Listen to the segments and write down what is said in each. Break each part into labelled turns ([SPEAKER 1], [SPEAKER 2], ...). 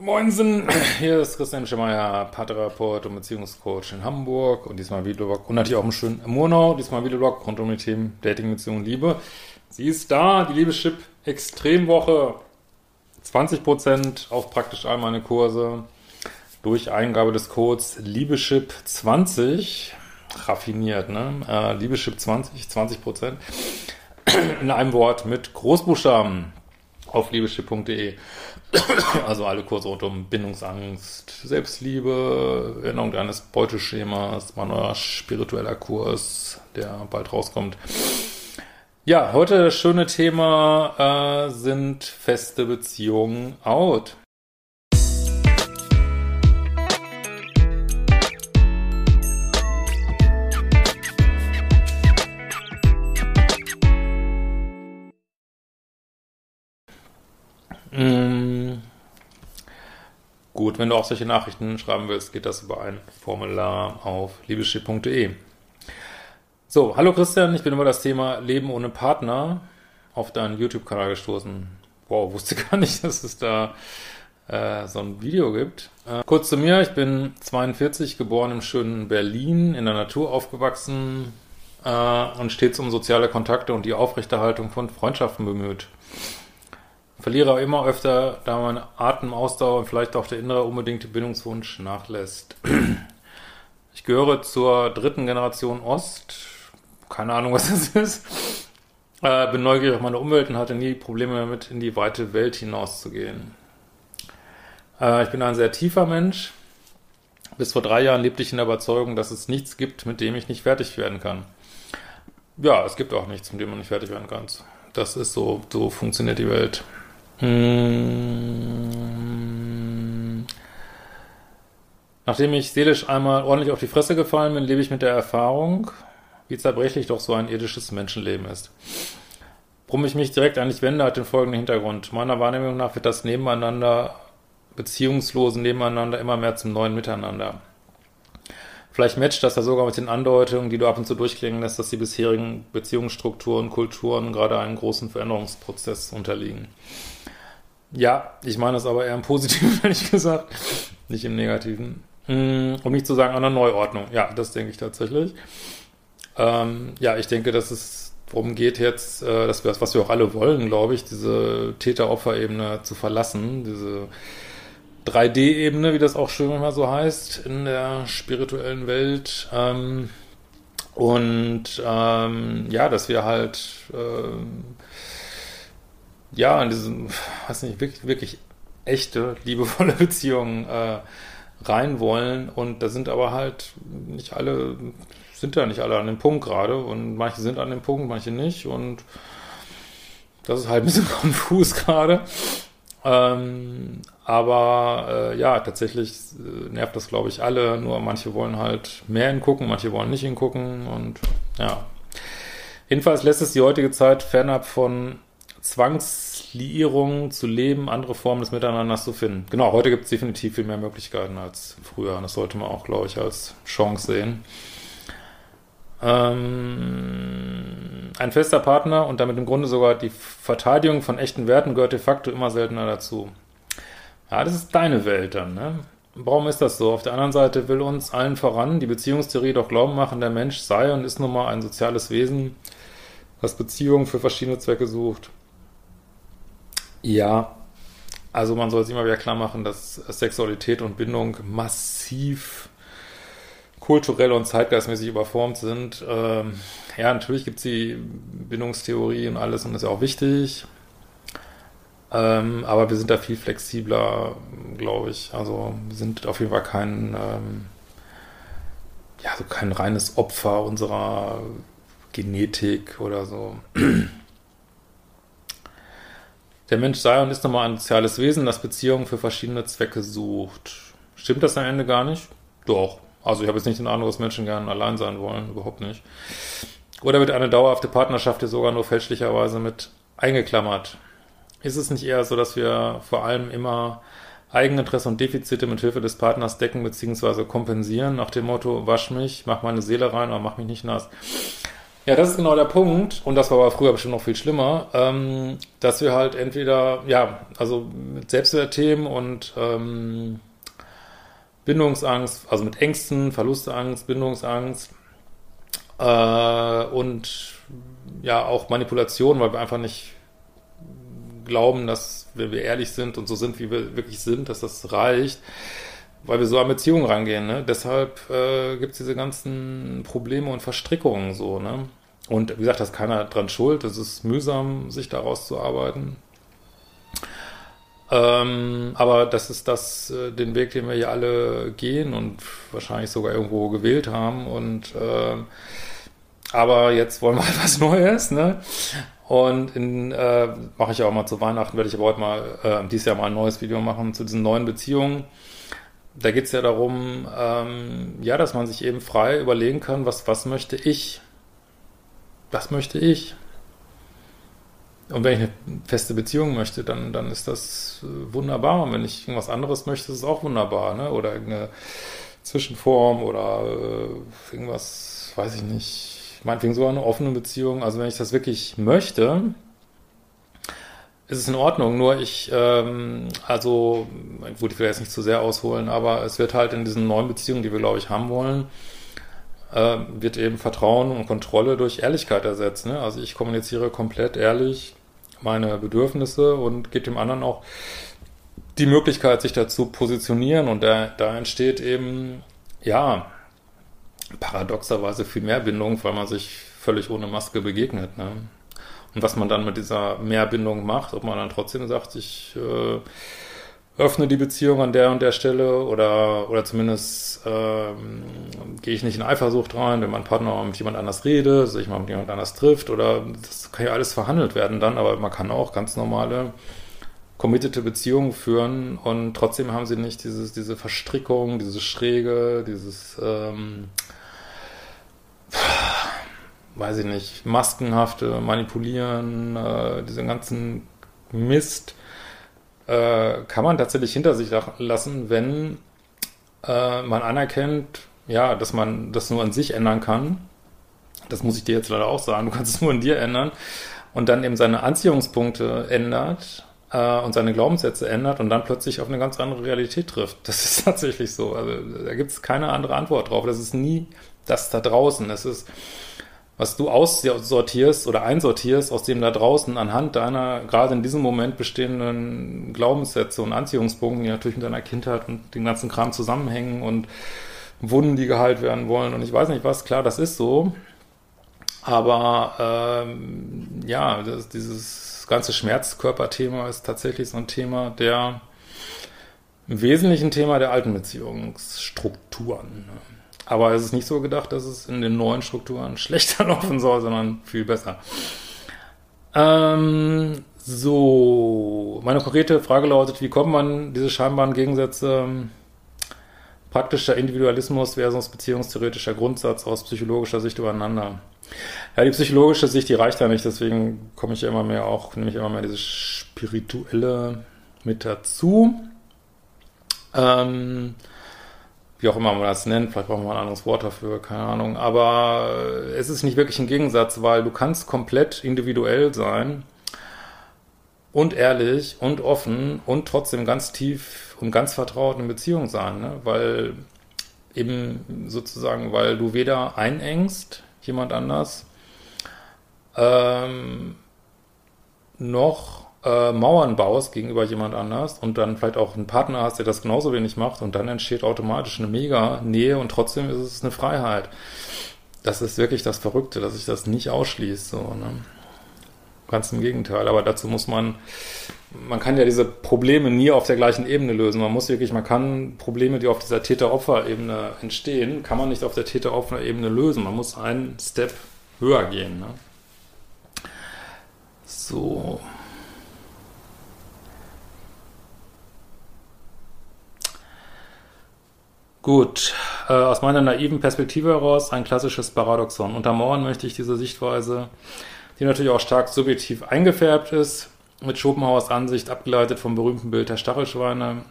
[SPEAKER 1] Moinsen, hier ist Christian Schemeier, Paartherapeut und Beziehungscoach in Hamburg. Und diesmal Videoblog. Und natürlich auch im schönen Murnau, diesmal Videoblog rund um die Themen Dating, Beziehung, Liebe. Sie ist da, die Liebeschip Extremwoche. 20% auf praktisch all meine Kurse. Durch Eingabe des Codes Liebeschip20 raffiniert, ne? Äh, Liebeschip20, 20% in einem Wort mit Großbuchstaben auf liebeschip.de. Also alle Kurse rund um Bindungsangst, Selbstliebe, Erinnerung deines Beuteschemas, mein neuer spiritueller Kurs, der bald rauskommt. Ja, heute das schöne Thema äh, sind feste Beziehungen out. Gut, wenn du auch solche Nachrichten schreiben willst, geht das über ein Formular auf liebeschiff.de. So, hallo Christian, ich bin über das Thema Leben ohne Partner auf deinen YouTube-Kanal gestoßen. Wow, wusste gar nicht, dass es da äh, so ein Video gibt. Äh, kurz zu mir, ich bin 42, geboren im schönen Berlin, in der Natur aufgewachsen äh, und stets um soziale Kontakte und die Aufrechterhaltung von Freundschaften bemüht verliere auch immer öfter, da mein Atemausdauer und vielleicht auch der innere unbedingte Bindungswunsch nachlässt. Ich gehöre zur dritten Generation Ost. Keine Ahnung, was das ist. Äh, bin neugierig auf meine Umwelt und hatte nie Probleme damit, in die weite Welt hinauszugehen. Äh, ich bin ein sehr tiefer Mensch. Bis vor drei Jahren lebte ich in der Überzeugung, dass es nichts gibt, mit dem ich nicht fertig werden kann. Ja, es gibt auch nichts, mit dem man nicht fertig werden kann. Das ist so, so funktioniert die Welt. Hm. Nachdem ich seelisch einmal ordentlich auf die Fresse gefallen bin, lebe ich mit der Erfahrung, wie zerbrechlich doch so ein irdisches Menschenleben ist. Worum ich mich direkt an dich wende, hat den folgenden Hintergrund. Meiner Wahrnehmung nach wird das Nebeneinander, beziehungslosen Nebeneinander immer mehr zum neuen Miteinander. Vielleicht matcht das ja sogar mit den Andeutungen, die du ab und zu durchklingen lässt, dass die bisherigen Beziehungsstrukturen, Kulturen gerade einem großen Veränderungsprozess unterliegen. Ja, ich meine es aber eher im Positiven, ehrlich gesagt, nicht im Negativen. Mm, um nicht zu sagen, einer Neuordnung. Ja, das denke ich tatsächlich. Ähm, ja, ich denke, dass es darum geht jetzt, äh, dass wir das, was wir auch alle wollen, glaube ich, diese Täter-Opfer-Ebene zu verlassen, diese 3D-Ebene, wie das auch schön immer so heißt, in der spirituellen Welt. Ähm, und ähm, ja, dass wir halt ähm, ja, in diesem, weiß nicht, wirklich, wirklich echte, liebevolle Beziehungen äh, rein wollen. Und da sind aber halt nicht alle, sind da nicht alle an dem Punkt gerade. Und manche sind an dem Punkt, manche nicht. Und das ist halt ein bisschen konfus gerade. Ähm, aber äh, ja, tatsächlich äh, nervt das, glaube ich, alle. Nur manche wollen halt mehr hingucken, manche wollen nicht hingucken. Und ja. Jedenfalls lässt es die heutige Zeit fernab von Zwangsliierung zu leben, andere Formen des Miteinanders zu finden. Genau, heute gibt es definitiv viel mehr Möglichkeiten als früher. Und das sollte man auch, glaube ich, als Chance sehen. Ähm, ein fester Partner und damit im Grunde sogar die Verteidigung von echten Werten gehört de facto immer seltener dazu. Ja, das ist deine Welt dann, ne? Warum ist das so? Auf der anderen Seite will uns allen voran die Beziehungstheorie doch glauben machen, der Mensch sei und ist nun mal ein soziales Wesen, das Beziehungen für verschiedene Zwecke sucht. Ja, also man soll sich immer wieder klar machen, dass Sexualität und Bindung massiv kulturell und zeitgeistmäßig überformt sind. Ähm, ja, natürlich gibt es die Bindungstheorie und alles und das ist ja auch wichtig. Ähm, aber wir sind da viel flexibler, glaube ich. Also wir sind auf jeden Fall kein, ähm, ja, so kein reines Opfer unserer Genetik oder so. der Mensch sei und ist nochmal ein soziales Wesen, das Beziehungen für verschiedene Zwecke sucht. Stimmt das am Ende gar nicht? Doch. Also ich habe jetzt nicht den Eindruck, dass Menschen gerne allein sein wollen, überhaupt nicht. Oder wird eine dauerhafte Partnerschaft hier sogar nur fälschlicherweise mit eingeklammert? Ist es nicht eher so, dass wir vor allem immer Eigeninteresse und Defizite mit Hilfe des Partners decken bzw. kompensieren, nach dem Motto, wasch mich, mach meine Seele rein, aber mach mich nicht nass. Ja, das ist genau der Punkt, und das war aber früher bestimmt noch viel schlimmer, ähm, dass wir halt entweder, ja, also mit Selbstwertthemen und ähm, Bindungsangst, also mit Ängsten, Verlustangst, Bindungsangst äh, und ja auch Manipulation, weil wir einfach nicht glauben, dass wenn wir ehrlich sind und so sind, wie wir wirklich sind, dass das reicht, weil wir so an Beziehungen rangehen. Ne? Deshalb äh, gibt es diese ganzen Probleme und Verstrickungen so. Ne? Und wie gesagt, da ist keiner dran schuld. Es ist mühsam, sich daraus zu arbeiten. Ähm, aber das ist das, äh, den Weg, den wir hier alle gehen und wahrscheinlich sogar irgendwo gewählt haben. Und äh, aber jetzt wollen wir halt was Neues, ne? Und in, äh, mache ich auch mal zu Weihnachten, werde ich aber heute mal, äh, dieses Jahr mal ein neues Video machen zu diesen neuen Beziehungen. Da geht es ja darum, ähm, ja, dass man sich eben frei überlegen kann, was, was möchte ich? Was möchte ich? Und wenn ich eine feste Beziehung möchte, dann, dann ist das äh, wunderbar. Und wenn ich irgendwas anderes möchte, ist es auch wunderbar, ne? Oder irgendeine Zwischenform oder äh, irgendwas, weiß ich nicht, meinetwegen sogar eine offene Beziehung. Also wenn ich das wirklich möchte, ist es in Ordnung. Nur ich, ähm, also, gut, ich will jetzt nicht zu sehr ausholen, aber es wird halt in diesen neuen Beziehungen, die wir, glaube ich, haben wollen, äh, wird eben Vertrauen und Kontrolle durch Ehrlichkeit ersetzt. Ne? Also ich kommuniziere komplett ehrlich meine Bedürfnisse und gebe dem anderen auch die Möglichkeit, sich dazu positionieren und da, da entsteht eben, ja, paradoxerweise viel mehr Bindung, weil man sich völlig ohne Maske begegnet. Ne? Und was man dann mit dieser Mehrbindung macht, ob man dann trotzdem sagt, ich äh, öffne die Beziehung an der und der Stelle oder, oder zumindest ähm, gehe ich nicht in Eifersucht rein, wenn mein Partner mit jemand anders redet, sich mal mit jemand anders trifft oder das kann ja alles verhandelt werden dann, aber man kann auch ganz normale committete Beziehungen führen und trotzdem haben sie nicht dieses, diese Verstrickung, diese Schräge, dieses ähm, weiß ich nicht, maskenhafte Manipulieren, äh, diesen ganzen Mist, äh, kann man tatsächlich hinter sich lassen, wenn äh, man anerkennt, ja, dass man das nur an sich ändern kann. Das muss ich dir jetzt leider auch sagen. Du kannst es nur in dir ändern und dann eben seine Anziehungspunkte ändert äh, und seine Glaubenssätze ändert und dann plötzlich auf eine ganz andere Realität trifft. Das ist tatsächlich so. Also da gibt es keine andere Antwort drauf. Das ist nie das da draußen. Es ist, was du aussortierst oder einsortierst aus dem da draußen anhand deiner gerade in diesem Moment bestehenden Glaubenssätze und Anziehungspunkten, die natürlich mit deiner Kindheit und dem ganzen Kram zusammenhängen und Wunden, die geheilt werden wollen und ich weiß nicht was, klar, das ist so. Aber ähm, ja, das, dieses ganze Schmerzkörperthema ist tatsächlich so ein Thema der im Wesentlichen Thema der alten Beziehungsstrukturen. Aber es ist nicht so gedacht, dass es in den neuen Strukturen schlechter laufen soll, sondern viel besser. Ähm, so, meine konkrete Frage lautet, wie kommt man diese scheinbaren Gegensätze praktischer Individualismus versus beziehungstheoretischer Grundsatz aus psychologischer Sicht übereinander? Ja, die psychologische Sicht, die reicht ja nicht, deswegen komme ich immer mehr auch, nehme ich immer mehr diese spirituelle mit dazu. Ähm, wie auch immer man das nennt, vielleicht brauchen wir ein anderes Wort dafür, keine Ahnung. Aber es ist nicht wirklich ein Gegensatz, weil du kannst komplett individuell sein und ehrlich und offen und trotzdem ganz tief und ganz vertraut in Beziehung sein, ne? weil eben sozusagen, weil du weder einengst jemand anders ähm, noch äh, Mauern baust gegenüber jemand anders und dann vielleicht auch einen Partner hast, der das genauso wenig macht und dann entsteht automatisch eine mega Nähe und trotzdem ist es eine Freiheit. Das ist wirklich das Verrückte, dass sich das nicht ausschließt, so, ne? Ganz im Gegenteil, aber dazu muss man, man kann ja diese Probleme nie auf der gleichen Ebene lösen. Man muss wirklich, man kann Probleme, die auf dieser Täter-Opfer-Ebene entstehen, kann man nicht auf der Täter-Opfer-Ebene lösen. Man muss einen Step höher gehen. Ne? So. Gut, äh, aus meiner naiven Perspektive heraus ein klassisches Paradoxon. Untermauern möchte ich diese Sichtweise, die natürlich auch stark subjektiv eingefärbt ist, mit Schopenhauers Ansicht abgeleitet vom berühmten Bild der Stachelschweine.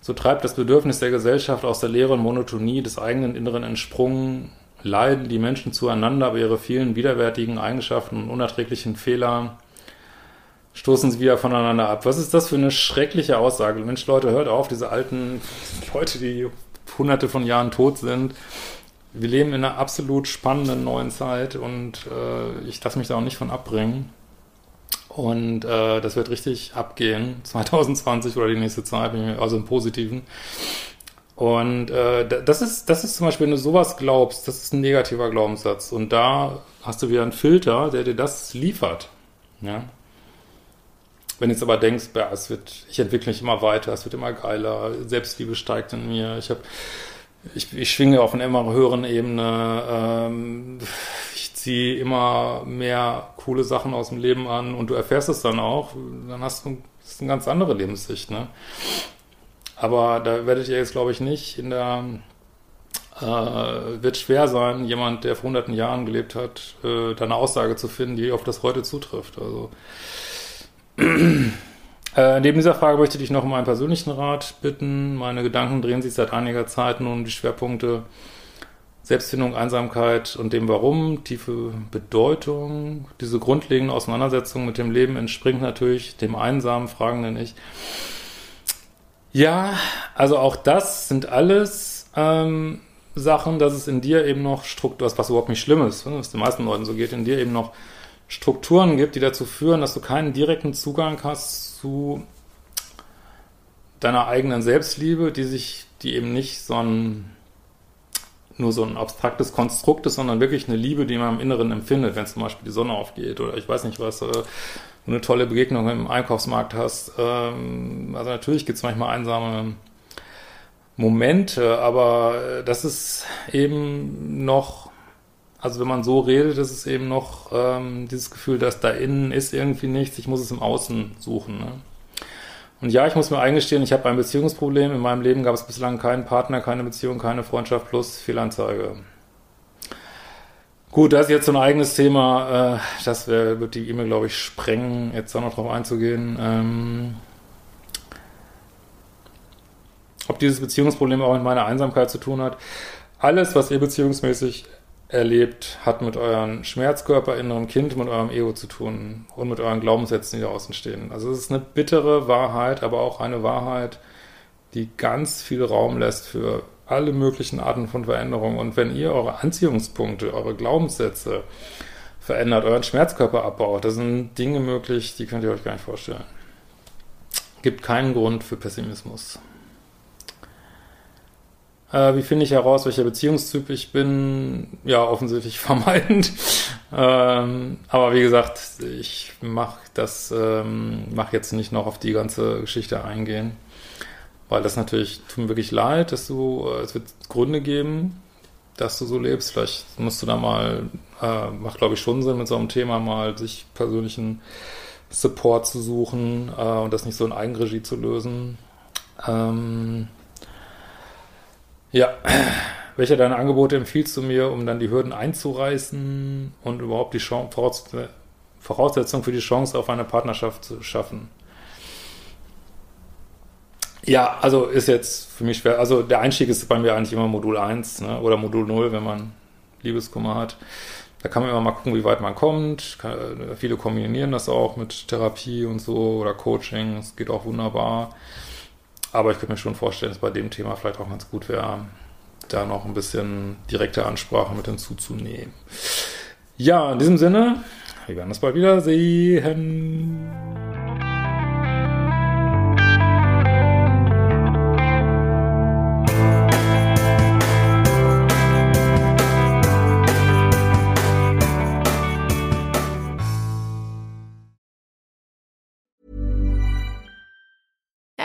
[SPEAKER 1] So treibt das Bedürfnis der Gesellschaft aus der leeren Monotonie des eigenen Inneren entsprungen, leiden die Menschen zueinander, aber ihre vielen widerwärtigen Eigenschaften und unerträglichen Fehler stoßen sie wieder voneinander ab. Was ist das für eine schreckliche Aussage? Mensch, Leute, hört auf, diese alten Leute, die hunderte von Jahren tot sind. Wir leben in einer absolut spannenden neuen Zeit und äh, ich lasse mich da auch nicht von abbringen. Und äh, das wird richtig abgehen, 2020 oder die nächste Zeit, also im Positiven. Und äh, das ist, das ist zum Beispiel, wenn du sowas glaubst, das ist ein negativer Glaubenssatz. Und da hast du wieder einen Filter, der dir das liefert. Ja. Wenn du jetzt aber denkst, ja, es wird, ich entwickle mich immer weiter, es wird immer geiler, Selbstliebe steigt in mir, ich habe ich, ich schwinge auf einer immer höheren Ebene, ähm, ich ziehe immer mehr coole Sachen aus dem Leben an und du erfährst es dann auch, dann hast du ist eine ganz andere Lebenssicht, ne? Aber da werdet ihr jetzt, glaube ich, nicht in der äh, wird schwer sein, jemand, der vor hunderten Jahren gelebt hat, äh, da eine Aussage zu finden, die auf das heute zutrifft. Also äh, neben dieser Frage möchte ich noch um einen persönlichen Rat bitten. Meine Gedanken drehen sich seit einiger Zeit nun um die Schwerpunkte Selbstfindung, Einsamkeit und dem Warum, tiefe Bedeutung. Diese grundlegende Auseinandersetzung mit dem Leben entspringt natürlich dem einsamen, fragenden Ich. Ja, also auch das sind alles ähm, Sachen, dass es in dir eben noch Struktur, was überhaupt nicht schlimm ist, was den meisten Leuten so geht, in dir eben noch Strukturen gibt, die dazu führen, dass du keinen direkten Zugang hast zu deiner eigenen Selbstliebe, die sich, die eben nicht so ein nur so ein abstraktes Konstrukt ist, sondern wirklich eine Liebe, die man im Inneren empfindet, wenn zum Beispiel die Sonne aufgeht oder ich weiß nicht was, äh, eine tolle Begegnung im Einkaufsmarkt hast. Ähm, also natürlich gibt es manchmal einsame Momente, aber das ist eben noch also wenn man so redet, ist es eben noch ähm, dieses Gefühl, dass da innen ist irgendwie nichts, ich muss es im Außen suchen. Ne? Und ja, ich muss mir eingestehen, ich habe ein Beziehungsproblem. In meinem Leben gab es bislang keinen Partner, keine Beziehung, keine Freundschaft plus Fehlanzeige. Gut, das ist jetzt so ein eigenes Thema. Äh, das wär, wird die E-Mail, glaube ich, sprengen, jetzt da noch drauf einzugehen. Ähm, ob dieses Beziehungsproblem auch mit meiner Einsamkeit zu tun hat. Alles, was ihr beziehungsmäßig erlebt, hat mit euren Schmerzkörper, innerem Kind, mit eurem Ego zu tun und mit euren Glaubenssätzen, die da außen stehen. Also es ist eine bittere Wahrheit, aber auch eine Wahrheit, die ganz viel Raum lässt für alle möglichen Arten von Veränderungen. Und wenn ihr eure Anziehungspunkte, eure Glaubenssätze verändert, euren Schmerzkörper abbaut, da sind Dinge möglich, die könnt ihr euch gar nicht vorstellen. Gibt keinen Grund für Pessimismus. Äh, wie finde ich heraus, welcher Beziehungstyp ich bin? Ja, offensichtlich vermeidend. ähm, aber wie gesagt, ich mache das, ähm, mache jetzt nicht noch auf die ganze Geschichte eingehen, weil das natürlich tut mir wirklich leid, dass du, äh, es wird Gründe geben, dass du so lebst. Vielleicht musst du da mal, äh, macht glaube ich schon Sinn mit so einem Thema mal sich persönlichen Support zu suchen äh, und das nicht so in Eigenregie zu lösen. Ähm, ja. Welche deiner Angebote empfiehlst du mir, um dann die Hürden einzureißen und überhaupt die Chance, Voraussetzung für die Chance auf eine Partnerschaft zu schaffen? Ja, also ist jetzt für mich schwer. Also der Einstieg ist bei mir eigentlich immer Modul 1 ne, oder Modul 0, wenn man Liebeskummer hat. Da kann man immer mal gucken, wie weit man kommt. Kann, viele kombinieren das auch mit Therapie und so oder Coaching. Es geht auch wunderbar. Aber ich könnte mir schon vorstellen, dass bei dem Thema vielleicht auch ganz gut wäre, da noch ein bisschen direkte Ansprache mit hinzuzunehmen. Ja, in diesem Sinne, wir werden uns bald wiedersehen.